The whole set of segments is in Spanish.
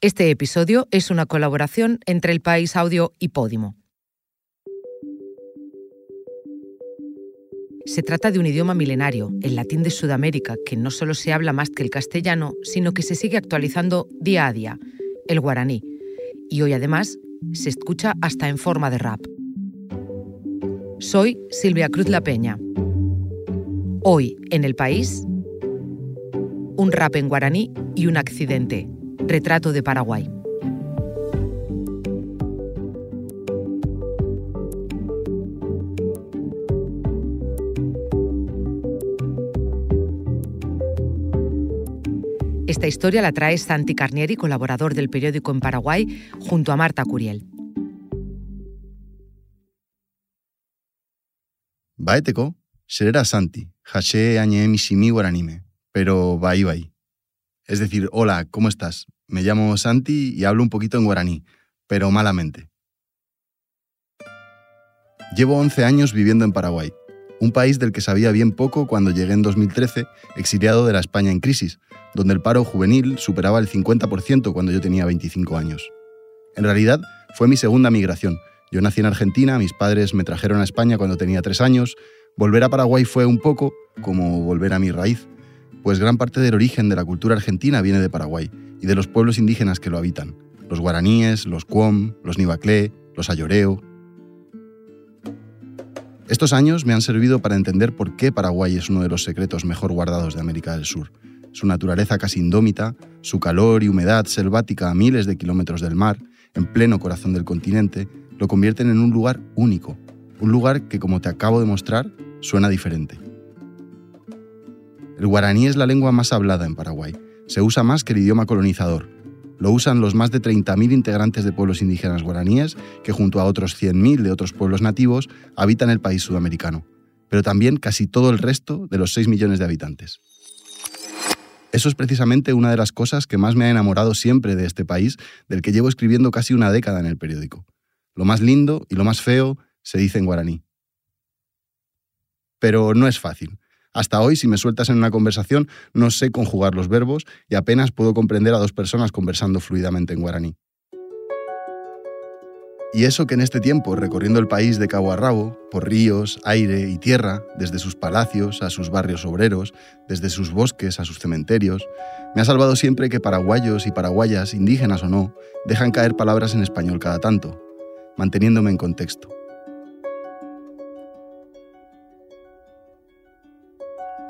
Este episodio es una colaboración entre El País Audio y Podimo. Se trata de un idioma milenario, el latín de Sudamérica, que no solo se habla más que el castellano, sino que se sigue actualizando día a día, el guaraní. Y hoy además se escucha hasta en forma de rap. Soy Silvia Cruz La Peña. Hoy en el país, un rap en guaraní y un accidente. Retrato de Paraguay. Esta historia la trae Santi Carnieri, colaborador del periódico en Paraguay, junto a Marta Curiel. Será Santi, hashe añe mishimi guaranime, pero bai bai. Es decir, hola, ¿cómo estás? Me llamo Santi y hablo un poquito en guaraní, pero malamente. Llevo 11 años viviendo en Paraguay, un país del que sabía bien poco cuando llegué en 2013, exiliado de la España en crisis, donde el paro juvenil superaba el 50% cuando yo tenía 25 años. En realidad, fue mi segunda migración. Yo nací en Argentina, mis padres me trajeron a España cuando tenía 3 años. Volver a Paraguay fue un poco como volver a mi raíz, pues gran parte del origen de la cultura argentina viene de Paraguay y de los pueblos indígenas que lo habitan, los guaraníes, los cuom, los nivaclé, los ayoreo. Estos años me han servido para entender por qué Paraguay es uno de los secretos mejor guardados de América del Sur. Su naturaleza casi indómita, su calor y humedad selvática a miles de kilómetros del mar, en pleno corazón del continente, lo convierten en un lugar único, un lugar que, como te acabo de mostrar, suena diferente. El guaraní es la lengua más hablada en Paraguay. Se usa más que el idioma colonizador. Lo usan los más de 30.000 integrantes de pueblos indígenas guaraníes que junto a otros 100.000 de otros pueblos nativos habitan el país sudamericano, pero también casi todo el resto de los 6 millones de habitantes. Eso es precisamente una de las cosas que más me ha enamorado siempre de este país, del que llevo escribiendo casi una década en el periódico. Lo más lindo y lo más feo se dice en guaraní. Pero no es fácil. Hasta hoy, si me sueltas en una conversación, no sé conjugar los verbos y apenas puedo comprender a dos personas conversando fluidamente en guaraní. Y eso que en este tiempo, recorriendo el país de cabo a rabo, por ríos, aire y tierra, desde sus palacios a sus barrios obreros, desde sus bosques a sus cementerios, me ha salvado siempre que paraguayos y paraguayas, indígenas o no, dejan caer palabras en español cada tanto, manteniéndome en contexto.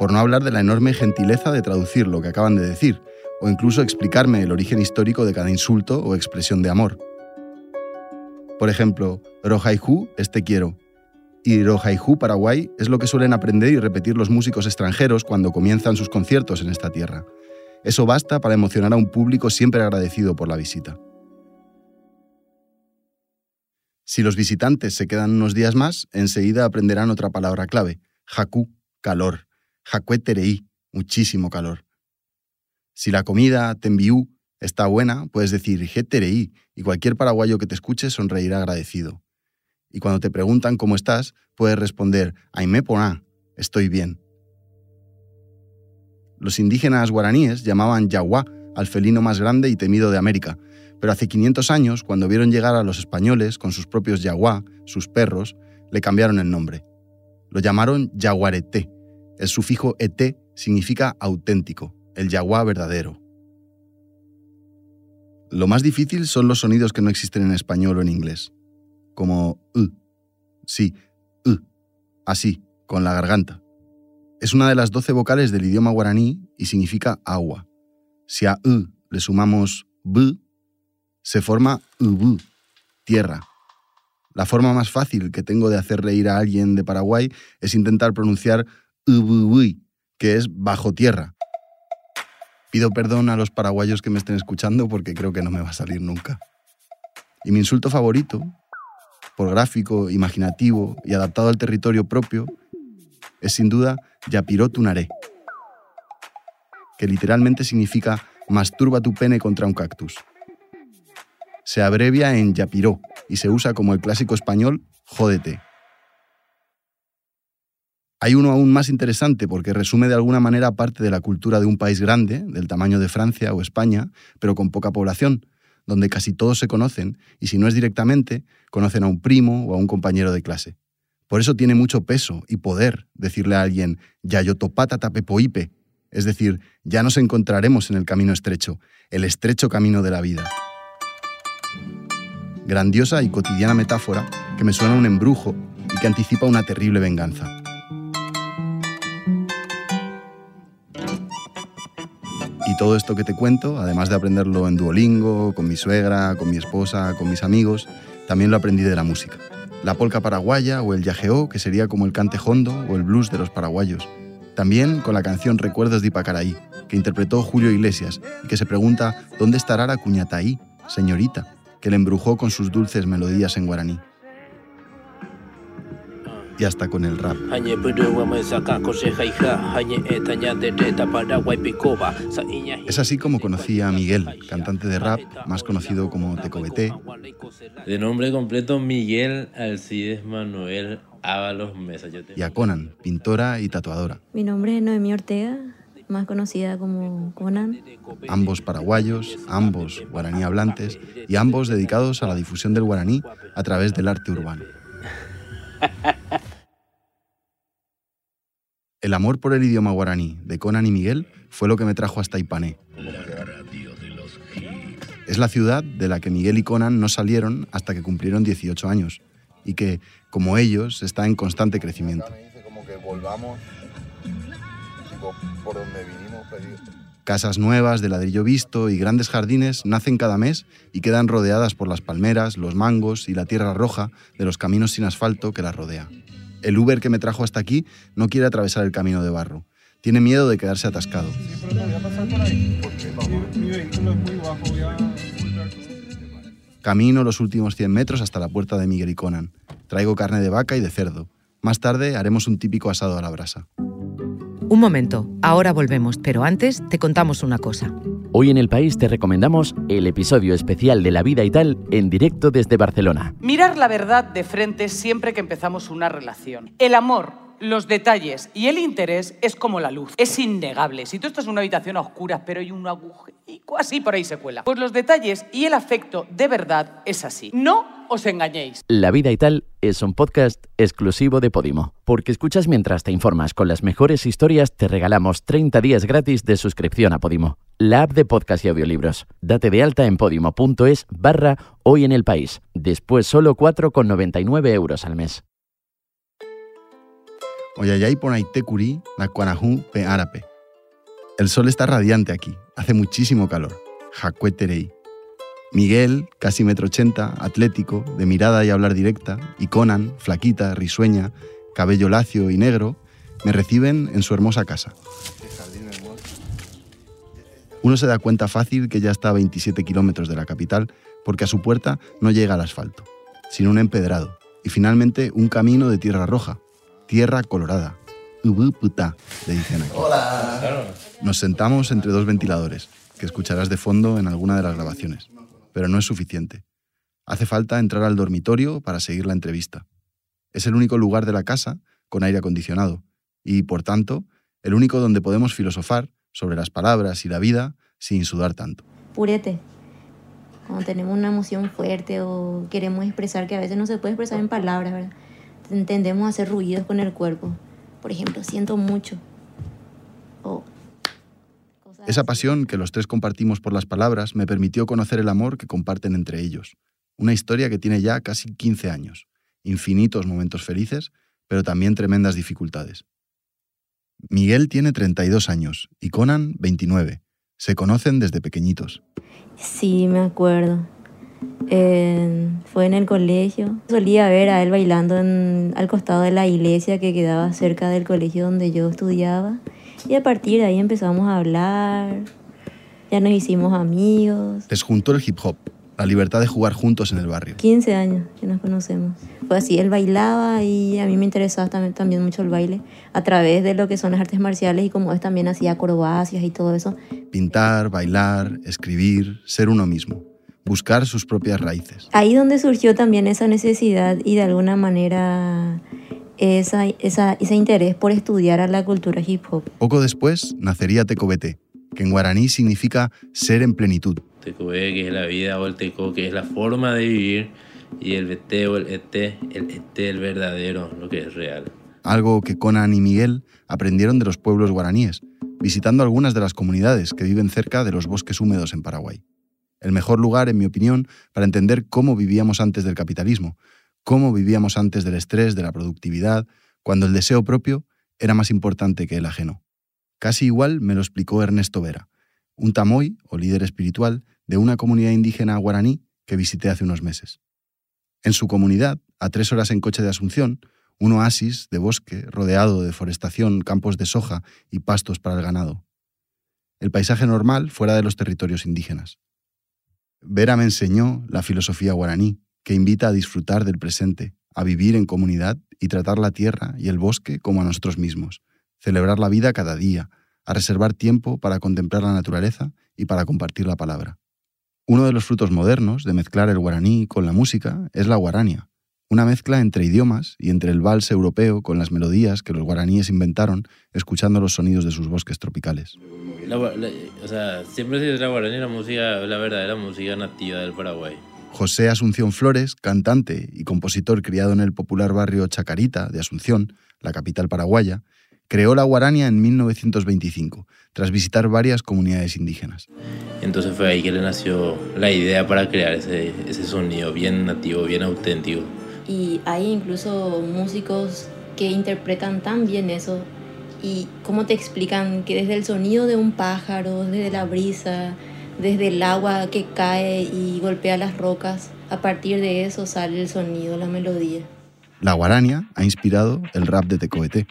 Por no hablar de la enorme gentileza de traducir lo que acaban de decir, o incluso explicarme el origen histórico de cada insulto o expresión de amor. Por ejemplo, Rojaiju es te quiero, y Rojaiju Paraguay es lo que suelen aprender y repetir los músicos extranjeros cuando comienzan sus conciertos en esta tierra. Eso basta para emocionar a un público siempre agradecido por la visita. Si los visitantes se quedan unos días más, enseguida aprenderán otra palabra clave, Haku, calor. Jacuetereí, muchísimo calor. Si la comida, tembiú, está buena, puedes decir Jetereí y cualquier paraguayo que te escuche sonreirá agradecido. Y cuando te preguntan cómo estás, puedes responder Aime poná, estoy bien. Los indígenas guaraníes llamaban yaguá al felino más grande y temido de América, pero hace 500 años, cuando vieron llegar a los españoles con sus propios yaguá, sus perros, le cambiaron el nombre. Lo llamaron yaguareté el sufijo et significa auténtico, el yaguá verdadero. Lo más difícil son los sonidos que no existen en español o en inglés, como u, sí, u, así, con la garganta. Es una de las doce vocales del idioma guaraní y significa agua. Si a u le sumamos b, se forma ubu, tierra. La forma más fácil que tengo de hacer reír a alguien de Paraguay es intentar pronunciar que es bajo tierra. Pido perdón a los paraguayos que me estén escuchando porque creo que no me va a salir nunca. Y mi insulto favorito, por gráfico, imaginativo y adaptado al territorio propio, es sin duda Yapiró Tunaré, que literalmente significa masturba tu pene contra un cactus. Se abrevia en Yapiró y se usa como el clásico español jódete. Hay uno aún más interesante porque resume de alguna manera parte de la cultura de un país grande, del tamaño de Francia o España, pero con poca población, donde casi todos se conocen y si no es directamente, conocen a un primo o a un compañero de clase. Por eso tiene mucho peso y poder decirle a alguien Yayotopata tapepoipe, es decir, ya nos encontraremos en el camino estrecho, el estrecho camino de la vida. Grandiosa y cotidiana metáfora que me suena a un embrujo y que anticipa una terrible venganza. Todo esto que te cuento, además de aprenderlo en Duolingo, con mi suegra, con mi esposa, con mis amigos, también lo aprendí de la música. La polca paraguaya o el yajeó, que sería como el cante hondo o el blues de los paraguayos. También con la canción Recuerdos de Ipacaraí, que interpretó Julio Iglesias y que se pregunta ¿dónde estará la cuñataí, señorita, que le embrujó con sus dulces melodías en guaraní? Y hasta con el rap. Es así como conocí a Miguel, cantante de rap, más conocido como Tecobete. De nombre completo Miguel Alcides Manuel Ábalos Mesa. Y a Conan, pintora y tatuadora. Mi nombre es Noemí Ortega, más conocida como Conan. Ambos paraguayos, ambos guaraní hablantes y ambos dedicados a la difusión del guaraní a través del arte urbano. El amor por el idioma guaraní de Conan y Miguel fue lo que me trajo hasta Ipané. Es la ciudad de la que Miguel y Conan no salieron hasta que cumplieron 18 años y que, como ellos, está en constante crecimiento. Casas nuevas de ladrillo visto y grandes jardines nacen cada mes y quedan rodeadas por las palmeras, los mangos y la tierra roja de los caminos sin asfalto que las rodea. El Uber que me trajo hasta aquí no quiere atravesar el camino de barro. Tiene miedo de quedarse atascado. Camino los últimos 100 metros hasta la puerta de Miguel y Conan. Traigo carne de vaca y de cerdo. Más tarde haremos un típico asado a la brasa. Un momento, ahora volvemos, pero antes te contamos una cosa. Hoy en el país te recomendamos el episodio especial de La vida y tal en directo desde Barcelona. Mirar la verdad de frente siempre que empezamos una relación. El amor, los detalles y el interés es como la luz. Es innegable. Si tú estás en una habitación a oscuras, pero hay un agujerico así por ahí se cuela. Pues los detalles y el afecto de verdad es así. No os engañéis. La vida y tal es un podcast exclusivo de Podimo. Porque escuchas mientras te informas con las mejores historias, te regalamos 30 días gratis de suscripción a Podimo, la app de podcast y audiolibros. Date de alta en podimo.es barra hoy en el país. Después solo 4,99 euros al mes. Oyayay Ponaitecuri, Nacuanajú Pe Árape. El sol está radiante aquí, hace muchísimo calor. Jacueterei. Miguel, casi metro ochenta, atlético, de mirada y hablar directa, y Conan, flaquita, risueña, cabello lacio y negro, me reciben en su hermosa casa. Uno se da cuenta fácil que ya está a 27 kilómetros de la capital porque a su puerta no llega el asfalto, sino un empedrado y finalmente un camino de tierra roja, tierra colorada. Ubu puta, le dicen aquí. Nos sentamos entre dos ventiladores, que escucharás de fondo en alguna de las grabaciones pero no es suficiente. Hace falta entrar al dormitorio para seguir la entrevista. Es el único lugar de la casa con aire acondicionado y, por tanto, el único donde podemos filosofar sobre las palabras y la vida sin sudar tanto. Purete. Cuando tenemos una emoción fuerte o queremos expresar que a veces no se puede expresar en palabras, ¿verdad? Hacer ruidos con el cuerpo. Por ejemplo, siento mucho. O esa pasión que los tres compartimos por las palabras me permitió conocer el amor que comparten entre ellos. Una historia que tiene ya casi 15 años, infinitos momentos felices, pero también tremendas dificultades. Miguel tiene 32 años y Conan 29. Se conocen desde pequeñitos. Sí, me acuerdo. fue en el colegio. Solía ver a él bailando al costado de la iglesia que quedaba cerca del colegio donde yo estudiaba. Y a partir de ahí empezamos a hablar, ya nos hicimos amigos. Les juntó el hip hop, la libertad de jugar juntos en el barrio. 15 años que nos conocemos. Fue así, él bailaba y a mí me interesaba también, también mucho el baile a través de lo que son las artes marciales y como es también hacía acrobacias y todo eso. Pintar, bailar, escribir, ser uno mismo buscar sus propias raíces. Ahí donde surgió también esa necesidad y de alguna manera esa, ese interés por estudiar a la cultura hip hop. Poco después nacería Tecobete, que en guaraní significa ser en plenitud. Tecobe, que es la vida, o el teco, que es la forma de vivir, y el BT o el ET, el ET, el verdadero, lo que es real. Algo que Conan y Miguel aprendieron de los pueblos guaraníes, visitando algunas de las comunidades que viven cerca de los bosques húmedos en Paraguay. El mejor lugar, en mi opinión, para entender cómo vivíamos antes del capitalismo, cómo vivíamos antes del estrés, de la productividad, cuando el deseo propio era más importante que el ajeno. Casi igual me lo explicó Ernesto Vera, un tamoy o líder espiritual de una comunidad indígena guaraní que visité hace unos meses. En su comunidad, a tres horas en coche de Asunción, un oasis de bosque rodeado de forestación, campos de soja y pastos para el ganado. El paisaje normal fuera de los territorios indígenas. Vera me enseñó la filosofía guaraní, que invita a disfrutar del presente, a vivir en comunidad y tratar la tierra y el bosque como a nosotros mismos, celebrar la vida cada día, a reservar tiempo para contemplar la naturaleza y para compartir la palabra. Uno de los frutos modernos de mezclar el guaraní con la música es la guarania, una mezcla entre idiomas y entre el vals europeo con las melodías que los guaraníes inventaron escuchando los sonidos de sus bosques tropicales. o sea, siempre se la guaraní la música, la verdadera música nativa del Paraguay. José Asunción Flores, cantante y compositor criado en el popular barrio Chacarita de Asunción, la capital paraguaya, creó la guarania en 1925, tras visitar varias comunidades indígenas. Entonces fue ahí que le nació la idea para crear ese, ese sonido bien nativo, bien auténtico. Y hay incluso músicos que interpretan tan bien eso. Y cómo te explican que desde el sonido de un pájaro, desde la brisa, desde el agua que cae y golpea las rocas, a partir de eso sale el sonido, la melodía. La guarania ha inspirado el rap de Tecoeté.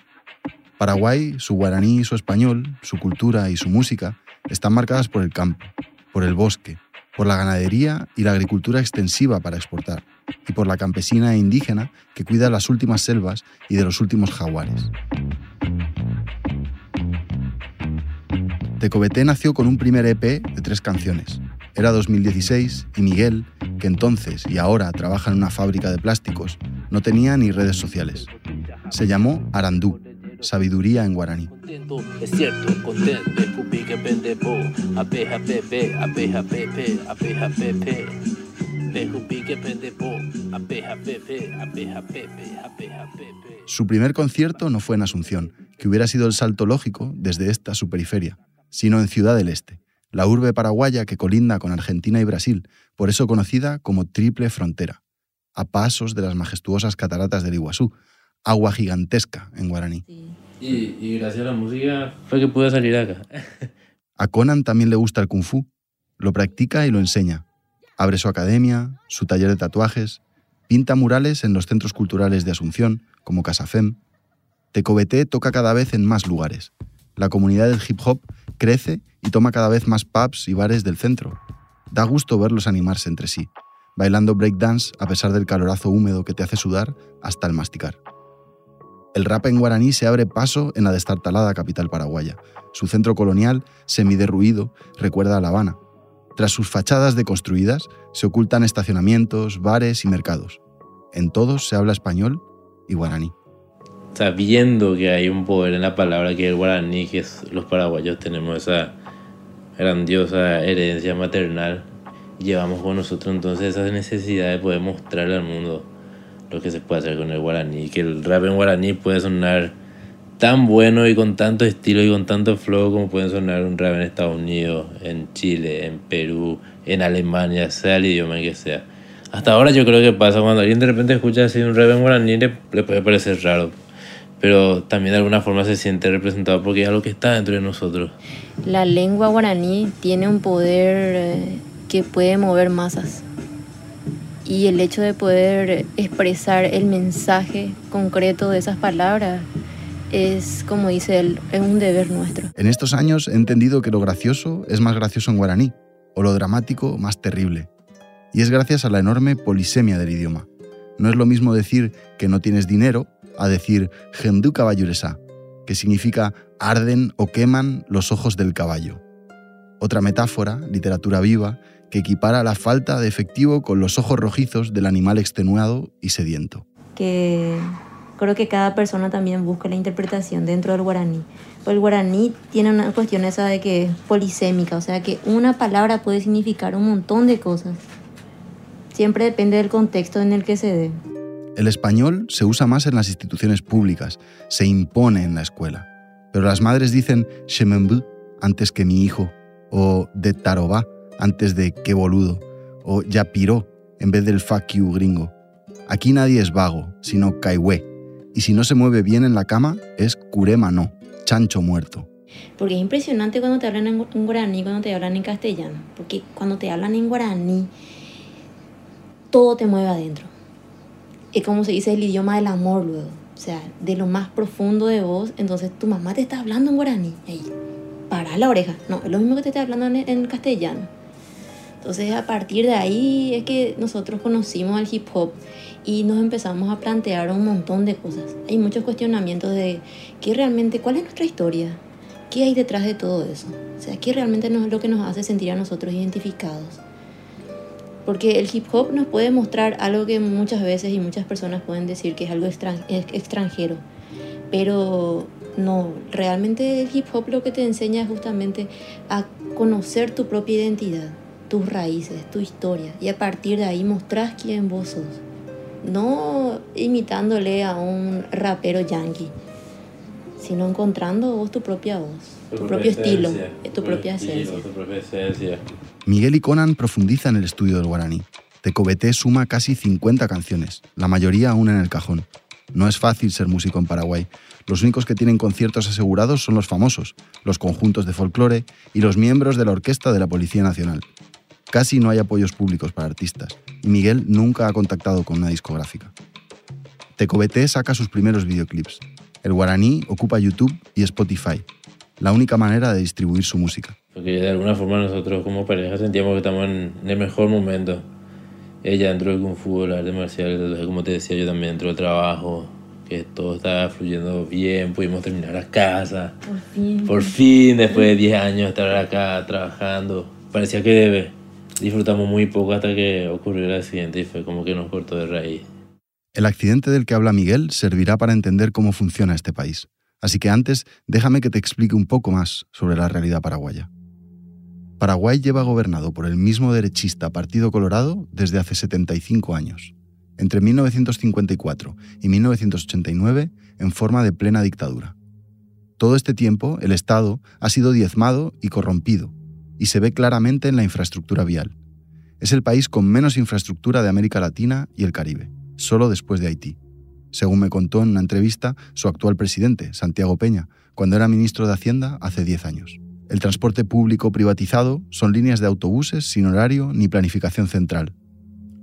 Paraguay, su guaraní su español, su cultura y su música están marcadas por el campo, por el bosque, por la ganadería y la agricultura extensiva para exportar, y por la campesina e indígena que cuida las últimas selvas y de los últimos jaguares. Tecobeté nació con un primer EP de tres canciones. Era 2016 y Miguel, que entonces y ahora trabaja en una fábrica de plásticos, no tenía ni redes sociales. Se llamó Arandú, sabiduría en guaraní. Su primer concierto no fue en Asunción, que hubiera sido el salto lógico desde esta su periferia, sino en Ciudad del Este, la urbe paraguaya que colinda con Argentina y Brasil, por eso conocida como Triple Frontera, a pasos de las majestuosas cataratas del Iguazú, agua gigantesca en guaraní. Y, gracias a la música fue que pude salir acá. a Conan también le gusta el kung fu, lo practica y lo enseña. Abre su academia, su taller de tatuajes, pinta murales en los centros culturales de Asunción, como Casafem. Tecobete toca cada vez en más lugares. La comunidad del hip hop crece y toma cada vez más pubs y bares del centro. Da gusto verlos animarse entre sí, bailando breakdance a pesar del calorazo húmedo que te hace sudar hasta el masticar. El rap en guaraní se abre paso en la destartalada capital paraguaya. Su centro colonial, semiderruido, recuerda a La Habana. Tras sus fachadas deconstruidas, se ocultan estacionamientos, bares y mercados. En todos se habla español y guaraní. Sabiendo que hay un poder en la palabra que es el guaraní, que los paraguayos tenemos esa grandiosa herencia maternal, llevamos con nosotros entonces esa necesidad de poder mostrarle al mundo lo que se puede hacer con el guaraní, que el rap en guaraní puede sonar tan bueno y con tanto estilo y con tanto flow como pueden sonar un rap en Estados Unidos, en Chile, en Perú, en Alemania, sea el idioma que sea. Hasta ahora yo creo que pasa cuando alguien de repente escucha así un rap en guaraní le, puede parecer raro, pero también de alguna forma se siente representado porque es algo que está dentro de nosotros. La lengua guaraní tiene un poder eh, que puede mover masas y el hecho de poder expresar el mensaje concreto de esas palabras es, como dice él, es un deber nuestro. En estos años he entendido que lo gracioso es más gracioso en guaraní, o lo dramático más terrible. Y es gracias a la enorme polisemia del idioma. No es lo mismo decir que no tienes dinero a decir gendu caballuresa, que significa arden o queman los ojos del caballo. Otra metáfora, literatura viva, que equipara la falta de efectivo con los ojos rojizos del animal extenuado y sediento. Que Creo que cada persona también busca la interpretación dentro del guaraní. Pues el guaraní tiene una cuestión esa de que es polisémica, o sea que una palabra puede significar un montón de cosas. Siempre depende del contexto en el que se dé. El español se usa más en las instituciones públicas, se impone en la escuela. Pero las madres dicen Shemembu antes que mi hijo, o de Tarobá antes de qué boludo, o ya piró en vez del fuck you gringo. Aquí nadie es vago, sino caigüe. Y si no se mueve bien en la cama, es curema no, chancho muerto. Porque es impresionante cuando te hablan en guaraní, cuando te hablan en castellano. Porque cuando te hablan en guaraní, todo te mueve adentro. Es como se dice el idioma del amor luego. O sea, de lo más profundo de vos. Entonces tu mamá te está hablando en guaraní. Ahí, para la oreja. No, es lo mismo que te está hablando en, castellano. Entonces a partir de ahí es que nosotros conocimos al hip hop y nos empezamos a plantear un montón de cosas. Hay muchos cuestionamientos de qué realmente, cuál es nuestra historia, qué hay detrás de todo eso. O sea, qué realmente es lo que nos hace sentir a nosotros identificados. Porque el hip hop nos puede mostrar algo que muchas veces y muchas personas pueden decir que es algo extranjero. Pero no, realmente el hip hop lo que te enseña es justamente a conocer tu propia identidad tus raíces, tu historia, y a partir de ahí mostrás quién vos sos. No imitándole a un rapero yankee, sino encontrando vos tu propia voz, tu, propio estilo, tu, propia esencia. Miguel y Conan profundizan en el estudio del guaraní. Tecobete suma casi 50 canciones, la mayoría aún en el cajón. No es fácil ser músico en Paraguay. Los únicos que tienen conciertos asegurados son los famosos, los conjuntos de folclore y los miembros de la orquesta de la Policía Nacional. Casi no hay apoyos públicos para artistas y Miguel nunca ha contactado con una discográfica. Tecobete saca sus primeros videoclips. El guaraní ocupa YouTube y Spotify, la única manera de distribuir su música. Porque de alguna forma nosotros como pareja sentíamos que estamos en el mejor momento. Ella entró del Kung Fu, el arte marcial, como te decía yo también entró del trabajo, que todo estaba fluyendo bien, pudimos terminar la casa. Por fin. Por fin, después de 10 años estar acá trabajando. Parecía que debe disfrutamos muy poco hasta que ocurrió el accidente y fue como que nos cortó de raíz. El accidente del que habla Miguel servirá para entender cómo funciona este país. Así que antes, déjame que te explique un poco más sobre la realidad paraguaya. Paraguay lleva gobernado por el mismo derechista Partido Colorado desde hace 75 años, entre 1954 y 1989 en forma de plena dictadura. Todo este tiempo el Estado ha sido diezmado y corrompido, y se ve claramente en la infraestructura vial. Es el país con menos infraestructura de América Latina y el Caribe, solo después de Haití. Según me contó en una entrevista su actual presidente, Santiago Peña, cuando era ministro de Hacienda hace 10 años. El transporte público privatizado son líneas de autobuses sin horario ni planificación central.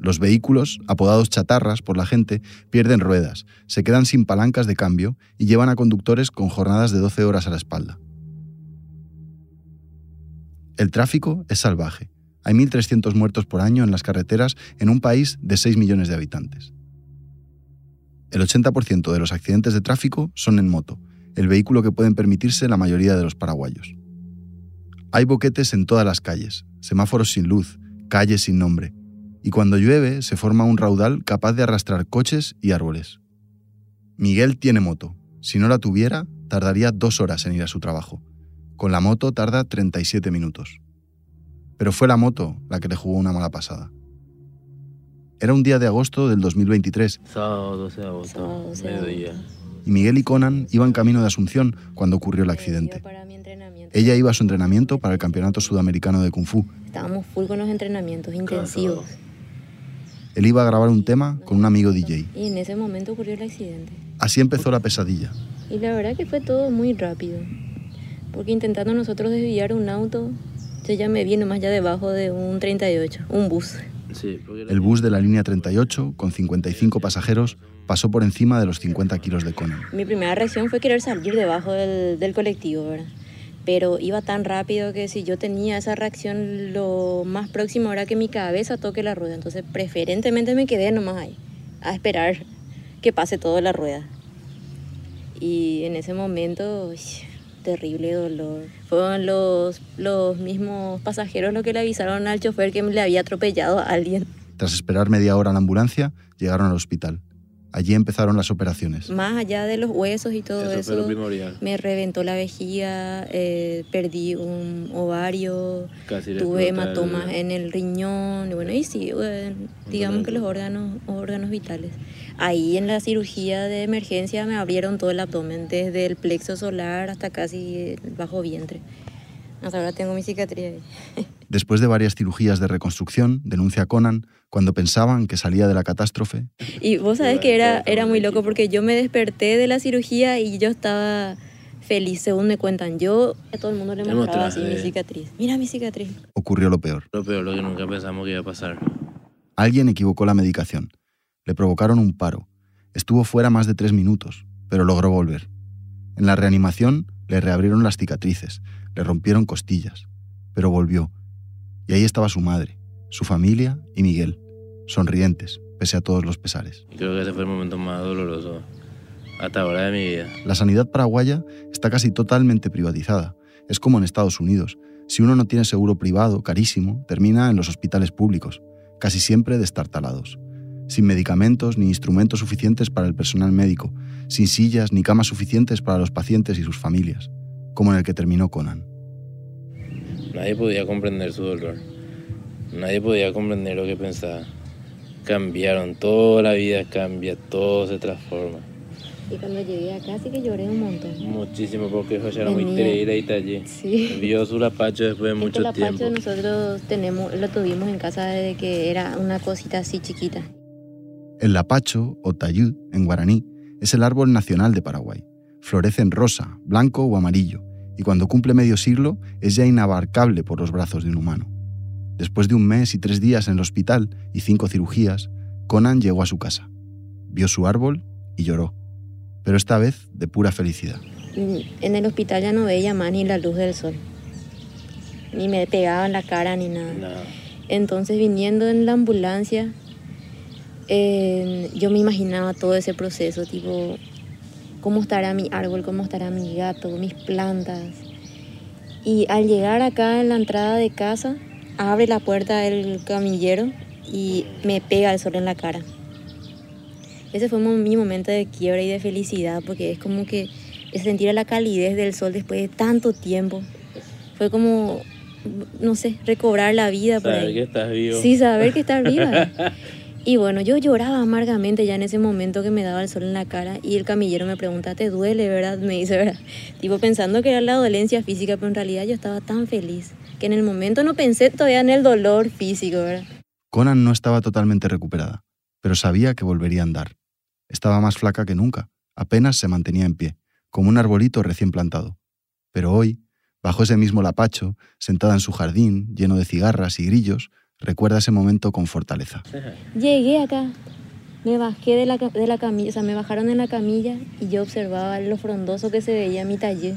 Los vehículos, apodados chatarras por la gente, pierden ruedas, se quedan sin palancas de cambio y llevan a conductores con jornadas de 12 horas a la espalda. El tráfico es salvaje. Hay 1.300 muertos por año en las carreteras en un país de 6 millones de habitantes. El 80% de los accidentes de tráfico son en moto, el vehículo que pueden permitirse la mayoría de los paraguayos. Hay boquetes en todas las calles, semáforos sin luz, calles sin nombre, y cuando llueve se forma un raudal capaz de arrastrar coches y árboles. Miguel tiene moto. Si no la tuviera, tardaría dos horas en ir a su trabajo con la moto tarda 37 minutos. Pero fue la moto la que le jugó una mala pasada. Era un día de agosto del 2023. Sábado 12 de agosto, mediodía. Y Miguel y Conan iban camino de Asunción cuando ocurrió el accidente. Ella iba a su entrenamiento para el Campeonato Sudamericano de Kung Fu. Estábamos full con los entrenamientos intensivos. Él iba a grabar un tema con un amigo DJ. Y en ese momento ocurrió el accidente. Así empezó la pesadilla. Y la verdad que fue todo muy rápido porque intentando nosotros desviar un auto, yo ya me vi nomás ya debajo de un 38, un bus. El bus de la línea 38, con 55 pasajeros, pasó por encima de los 50 kilos de Conan. Mi primera reacción fue querer salir debajo del, del colectivo, ¿verdad? Pero iba tan rápido que si yo tenía esa reacción, lo más próximo era que mi cabeza toque la rueda. Entonces, preferentemente me quedé nomás ahí, a esperar que pase toda la rueda. Y en ese momento, terrible dolor. Fueron los, los mismos pasajeros los que le avisaron al chofer que le había atropellado a alguien. Tras esperar media hora en la ambulancia, llegaron al hospital. allí empezaron las operaciones. Más allá de los huesos y todo Eso eso, me reventó la vejiga, eh, perdí un ovario, Casi tuve explota el- hematomas en el riñón, y bueno, y sí, bueno, digamos que los órganos, órganos vitales. Ahí en la cirugía de emergencia me abrieron todo el abdomen, desde el plexo solar hasta casi el bajo vientre. Hasta ahora tengo mi cicatriz ahí. Después de varias cirugías de reconstrucción, denuncia Conan, cuando pensaban que salía de la catástrofe, Y vos sabés que era, era muy loco porque yo me desperté de la cirugía y yo estaba feliz, según me cuentan. Yo a todo el mundo le mostraba así mi cicatriz. Mira mi cicatriz. ocurrió lo peor. Lo peor, lo que nunca pensamos que iba a pasar. Alguien equivocó la medicación. Le provocaron un paro. Estuvo fuera más de tres minutos, pero logró volver. En la reanimación le reabrieron las cicatrices, le rompieron costillas, pero volvió. Y ahí estaba su madre, su familia y Miguel, sonrientes, pese a todos los pesares. Y creo que ese fue el momento más doloroso hasta ahora de mi vida. La sanidad paraguaya está casi totalmente privatizada. Es como en Estados Unidos. Si uno no tiene seguro privado, carísimo, termina en los hospitales públicos, casi siempre destartalados. Sin medicamentos ni instrumentos suficientes para el personal médico, sin sillas ni camas suficientes para los pacientes y sus familias, como en el que terminó Conan. Nadie podía comprender su dolor. Nadie podía comprender lo que pensaba. Cambiaron, toda la vida cambia, todo se transforma. Y cuando llegué acá sí que lloré un montón. Muchísimo porque José era muy treída y allí. Sí. Vio su lapacho después de Este mucho lapacho tiempo. nosotros tenemos, lo tuvimos en casa desde que era una cosita así chiquita. El lapacho, o tayud en guaraní, es el árbol nacional de Paraguay. Florece en rosa, blanco o amarillo, y cuando cumple medio siglo es ya inabarcable por los brazos de un humano. Después de un mes y tres días en el hospital y cinco cirugías, Conan llegó a su casa. Vio su árbol y lloró, pero esta vez de pura felicidad. En el hospital ya no veía más ni la luz del sol. Ni me pegaba en la cara ni nada. No, Entonces viniendo en la ambulancia, eh, yo me imaginaba todo ese proceso, tipo, cómo estará mi árbol, cómo estará mi gato, mis plantas. Y al llegar acá en la entrada de casa, abre la puerta el camillero y me pega el sol en la cara. Ese fue mi momento de quiebra y de felicidad, porque es como que sentir la calidez del sol después de tanto tiempo. Fue como, no sé, recobrar la vida por saber ahí. que estás vivo. Sí, saber que estar viva. Y bueno, yo lloraba amargamente ya en ese momento que me daba el sol en la cara y el camillero me pregunta, ¿te duele, verdad? Me dice, ¿verdad? Tipo pensando que era la dolencia física, pero en realidad yo estaba tan feliz que en el momento no pensé todavía en el dolor físico, ¿verdad? Conan no estaba totalmente recuperada, pero sabía que volvería a andar. Estaba más flaca que nunca, apenas se mantenía en pie, como un arbolito recién plantado. Pero hoy, bajo ese mismo lapacho, sentada en su jardín, lleno de cigarras y grillos, recuerda ese momento con fortaleza. Llegué acá, me bajé de la, de la camilla, o sea, me bajaron en la camilla y yo observaba lo frondoso que se veía mi taller.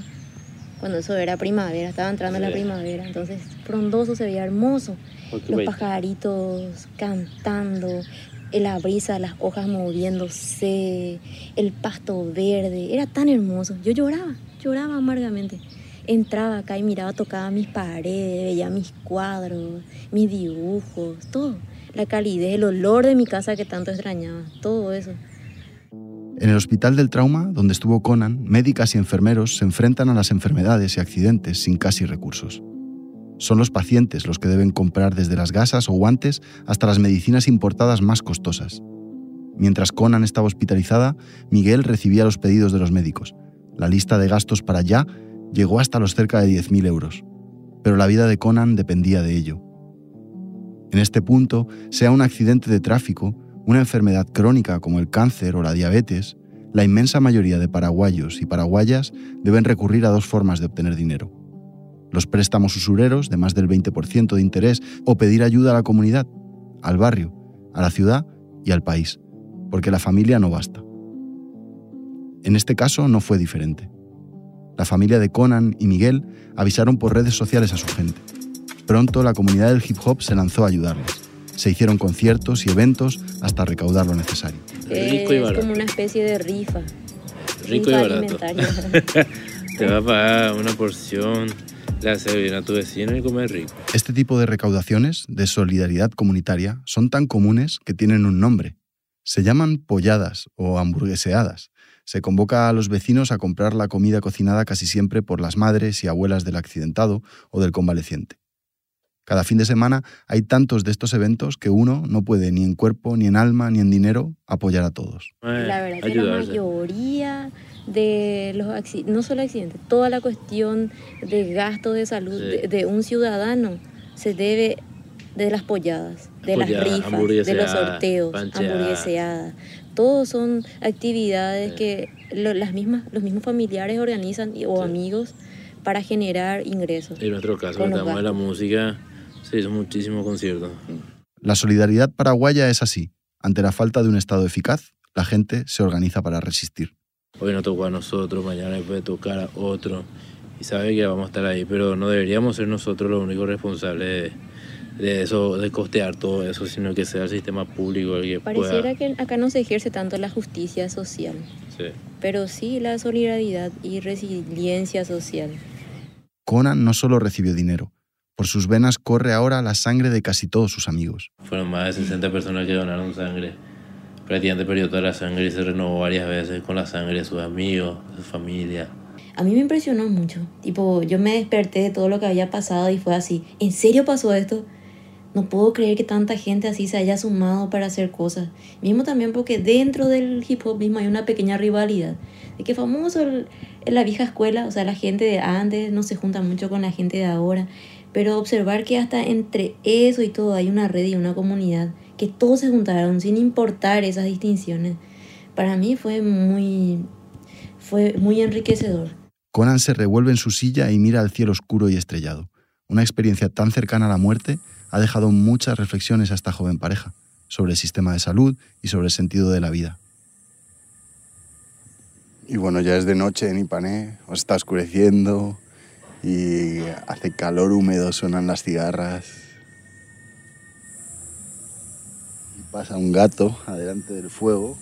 Cuando eso era primavera, estaba entrando la Sí. primavera, entonces frondoso se veía hermoso. Los pajaritos cantando, la brisa, las hojas moviéndose, el pasto verde, era tan hermoso. Yo lloraba, lloraba amargamente. Entraba acá y miraba, tocaba mis paredes, veía mis cuadros, mis dibujos, todo. La calidez, el olor de mi casa que tanto extrañaba, todo eso. En el Hospital del Trauma, donde estuvo Conan, médicas y enfermeros se enfrentan a las enfermedades y accidentes sin casi recursos. Son los pacientes los que deben comprar desde las gasas o guantes hasta las medicinas importadas más costosas. Mientras Conan estaba hospitalizada, Miguel recibía los pedidos de los médicos. La lista de gastos para ya llegó hasta los cerca de 10.000 euros. Pero la vida de Conan dependía de ello. En este punto, sea un accidente de tráfico, una enfermedad crónica como el cáncer o la diabetes, la inmensa mayoría de paraguayos y paraguayas deben recurrir a dos formas de obtener dinero. Los préstamos usureros de más del 20% de interés o pedir ayuda a la comunidad, al barrio, a la ciudad y al país, porque la familia no basta. En este caso no fue diferente. La familia de Conan y Miguel avisaron por redes sociales a su gente. Pronto la comunidad del hip hop se lanzó a ayudarles. Se hicieron conciertos y eventos hasta recaudar lo necesario. Rico y es barato. como una especie de rifa. Rico y barato. Te va a pagar una porción, le hace bien a tu vecino y comer rico. Este tipo de recaudaciones de solidaridad comunitaria son tan comunes que tienen un nombre. Se llaman polladas o hamburgueseadas. Se convoca a los vecinos a comprar la comida cocinada casi siempre por las madres y abuelas del accidentado o del convaleciente. Cada fin de semana hay tantos de estos eventos que uno no puede ni en cuerpo, ni en alma, ni en dinero apoyar a todos. La verdad que la mayoría de los accidentes, no solo accidentes, toda la cuestión de gasto de salud de, de, un ciudadano se debe de las polladas, de las rifas, de los sorteos, hamburgueseadas. Todos son actividades que lo, las mismas, los mismos familiares organizan o amigos para generar ingresos. En nuestro caso, el tema de la música, se hizo muchísimo conciertos. La solidaridad paraguaya es así. Ante la falta de un Estado eficaz, la gente se organiza para resistir. Hoy nos tocó a nosotros, mañana puede tocar a otro. Y sabe que vamos a estar ahí, pero no deberíamos ser nosotros los únicos responsables de, eso, de costear todo eso, sino que sea el sistema público el que Pareciera que acá no se ejerce tanto la justicia social, sí. pero sí la solidaridad y resiliencia social. Conan no solo recibió dinero, por sus venas corre ahora la sangre de casi todos sus amigos. Fueron más de 60 personas que donaron sangre. Prácticamente perdió toda la sangre y se renovó varias veces con la sangre de sus amigos, de su familia. A mí me impresionó mucho. Tipo, yo me desperté de todo lo que había pasado y fue así. ¿En serio pasó esto? No puedo creer que tanta gente así se haya sumado para hacer cosas. Mismo también porque dentro del hip hop mismo hay una pequeña rivalidad. De que famoso en la vieja escuela, o sea, la gente de antes no se junta mucho con la gente de ahora. Pero observar que hasta entre eso y todo hay una red y una comunidad que todos se juntaron sin importar esas distinciones, para mí fue muy, fue muy enriquecedor. Conan se revuelve en su silla y mira al cielo oscuro y estrellado. Una experiencia tan cercana a la muerte ha dejado muchas reflexiones a esta joven pareja sobre el sistema de salud y sobre el sentido de la vida. Y bueno, ya es de noche en Ipané, os está oscureciendo y hace calor húmedo, suenan las cigarras. pasa un gato adelante del fuego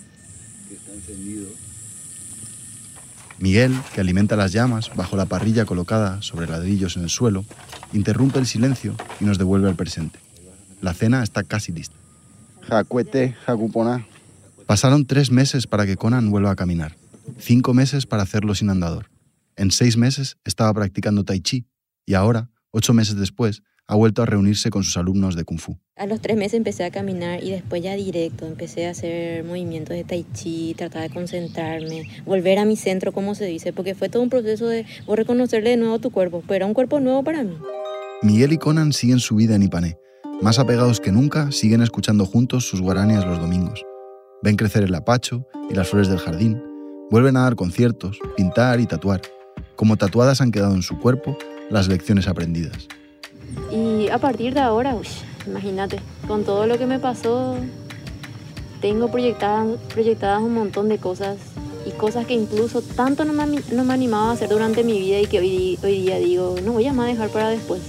que está encendido. Miguel, que alimenta las llamas bajo la parrilla colocada sobre ladrillos en el suelo, interrumpe el silencio y nos devuelve al presente. La cena está casi lista. Jacuete, jacupona. Pasaron tres meses para que Conan vuelva a caminar, cinco meses para hacerlo sin andador. En seis meses estaba practicando tai chi y ahora, ocho meses después, ha vuelto a reunirse con sus alumnos de Kung Fu. A los tres meses empecé a caminar y después ya directo empecé a hacer movimientos de tai chi, tratar de concentrarme, volver a mi centro, como se dice, porque fue todo un proceso de reconocerle de nuevo tu cuerpo, pero era un cuerpo nuevo para mí. Miguel y Conan siguen su vida en Ipané. Más apegados que nunca, siguen escuchando juntos sus guaranías los domingos. Ven crecer el apacho y las flores del jardín. Vuelven a dar conciertos, pintar y tatuar. Como tatuadas han quedado en su cuerpo las lecciones aprendidas. Y a partir de ahora, uy, imagínate, con todo lo que me pasó, tengo proyectadas, proyectadas un montón de cosas y cosas que incluso tanto no me, no me animaba a hacer durante mi vida y que hoy, hoy día digo, no voy a más dejar para después.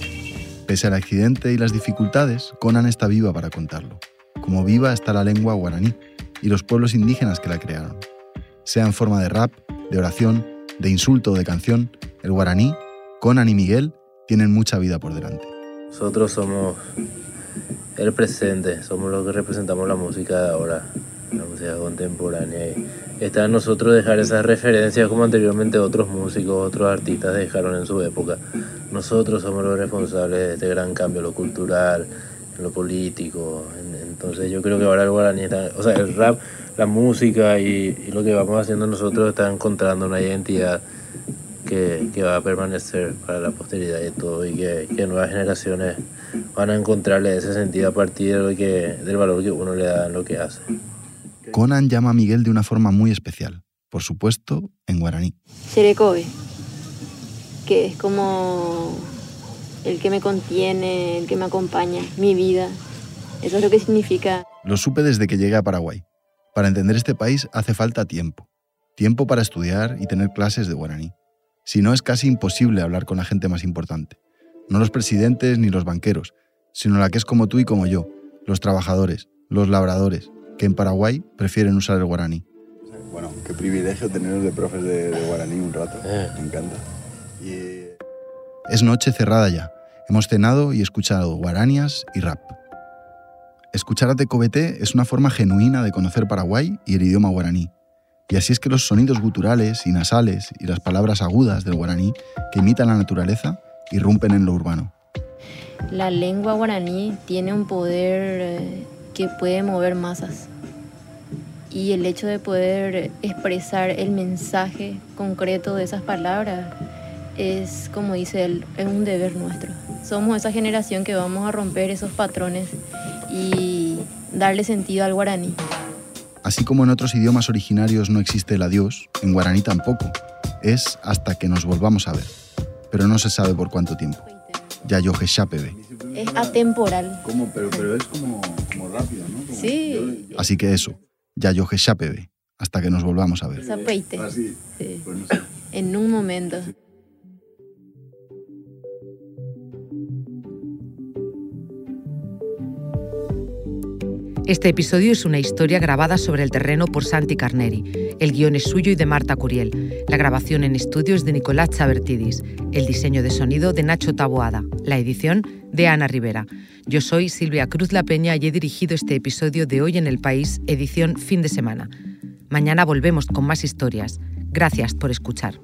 Pese al accidente y las dificultades, Conan está viva para contarlo. Como viva está la lengua guaraní y los pueblos indígenas que la crearon. Sea en forma de rap, de oración, de insulto o de canción, el guaraní, Conan y Miguel tienen mucha vida por delante. Nosotros somos el presente, somos los que representamos la música de ahora, la música contemporánea. Está en nosotros dejar esas referencias como anteriormente otros músicos, otros artistas dejaron en su época. Nosotros somos los responsables de este gran cambio, lo cultural, lo político. Entonces yo creo que ahora el guaraní está, o sea, el rap, la música y, y lo que vamos haciendo nosotros está encontrando una identidad que, que, va a permanecer para la posteridad y todo, y que, que, nuevas generaciones van a encontrarle ese sentido a partir de lo que, del valor que uno le da en lo que hace. Conan llama a Miguel de una forma muy especial, por supuesto en guaraní. Serekobe, que es como el que me contiene, el que me acompaña, mi vida. Eso es lo que significa. Lo supe desde que llegué a Paraguay. Para entender este país hace falta tiempo. Tiempo para estudiar y tener clases de guaraní. Si no, es casi imposible hablar con la gente más importante. No los presidentes ni los banqueros, sino la que es como tú y como yo, los trabajadores, los labradores, que en Paraguay prefieren usar el guaraní. Bueno, qué privilegio teneros de profes de, de guaraní un rato. Me encanta. Y... Es noche cerrada ya. Hemos cenado y escuchado guaranias y rap. Escuchar a Tecobete es una forma genuina de conocer Paraguay y el idioma guaraní. Y así es que los sonidos guturales y nasales y las palabras agudas del guaraní que imitan la naturaleza irrumpen en lo urbano. La lengua guaraní tiene un poder eh, que puede mover masas. Y el hecho de poder expresar el mensaje concreto de esas palabras es, como dice él, es un deber nuestro. Somos esa generación que vamos a romper esos patrones y darle sentido al guaraní. Así como en otros idiomas originarios no existe el adiós, en guaraní tampoco. Es hasta que nos volvamos a ver. Pero no se sabe por cuánto tiempo. Ya yo Es atemporal. ¿Cómo? Pero, pero es como, como rápido, ¿no? sí. Así que eso, ya yo hasta que nos volvamos a ver. Así. Sí. Pues no sé. En un momento. Este episodio es una historia grabada sobre el terreno por Santi Carneri. El guion es suyo y de Marta Curiel. La grabación en estudio es de Nicolás Chabertidis. El diseño de sonido de Nacho Taboada. La edición de Ana Rivera. Yo soy Silvia Cruz La Peña y he dirigido este episodio de Hoy en el País, edición fin de semana. Mañana volvemos con más historias. Gracias por escuchar.